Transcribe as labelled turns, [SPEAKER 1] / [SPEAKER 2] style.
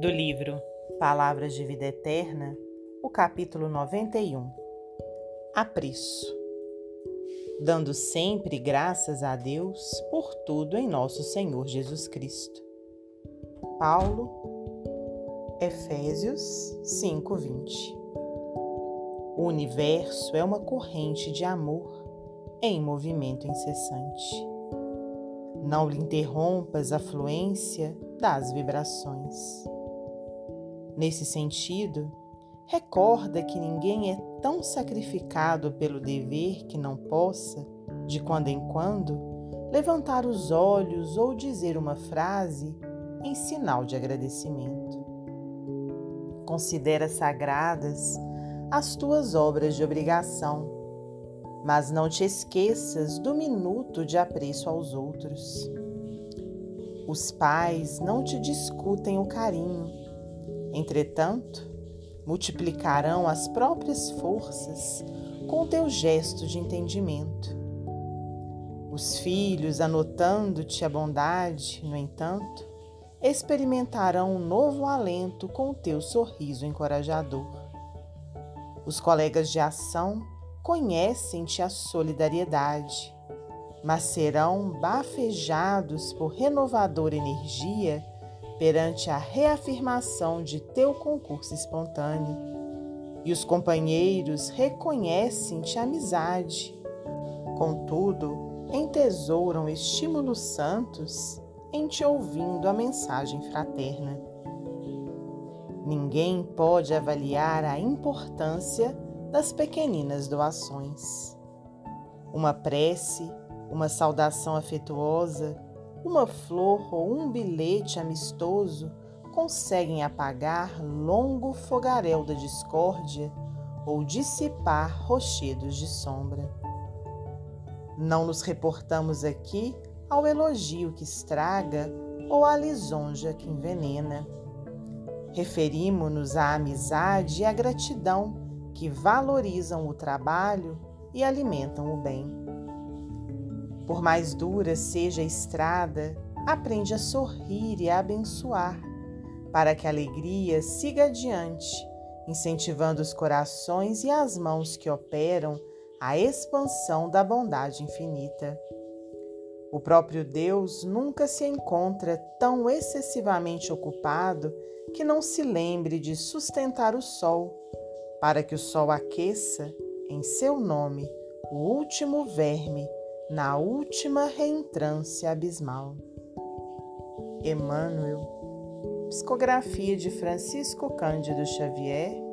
[SPEAKER 1] Do livro Palavras de Vida Eterna, o capítulo 91 Apreço. Dando sempre graças a Deus por tudo em nosso Senhor Jesus Cristo. Paulo, Efésios 5:20. O universo é uma corrente de amor em movimento incessante. Não lhe interrompas a fluência das vibrações. Nesse sentido, recorda que ninguém é tão sacrificado pelo dever que não possa, de quando em quando, levantar os olhos ou dizer uma frase em sinal de agradecimento. Considera sagradas as tuas obras de obrigação mas não te esqueças do minuto de apreço aos outros. Os pais não te discutem o carinho, entretanto, multiplicarão as próprias forças com teu gesto de entendimento. Os filhos, anotando-te a bondade, no entanto, experimentarão um novo alento com o teu sorriso encorajador. Os colegas de ação conhecem-te a solidariedade, mas serão bafejados por renovadora energia perante a reafirmação de teu concurso espontâneo. E os companheiros reconhecem-te amizade. Contudo, entesouram estímulos santos em te ouvindo a mensagem fraterna. Ninguém pode avaliar a importância das pequeninas doações. Uma prece, uma saudação afetuosa, uma flor ou um bilhete amistoso conseguem apagar longo fogaréu da discórdia ou dissipar rochedos de sombra. Não nos reportamos aqui ao elogio que estraga ou à lisonja que envenena. Referimos-nos à amizade e à gratidão que valorizam o trabalho e alimentam o bem. Por mais dura seja a estrada, aprende a sorrir e a abençoar, para que a alegria siga adiante, incentivando os corações e as mãos que operam a expansão da bondade infinita. O próprio Deus nunca se encontra tão excessivamente ocupado que não se lembre de sustentar o sol para que o sol aqueça em seu nome o último verme na última reentrância abismal. Emmanuel, psicografia de Francisco Cândido Xavier,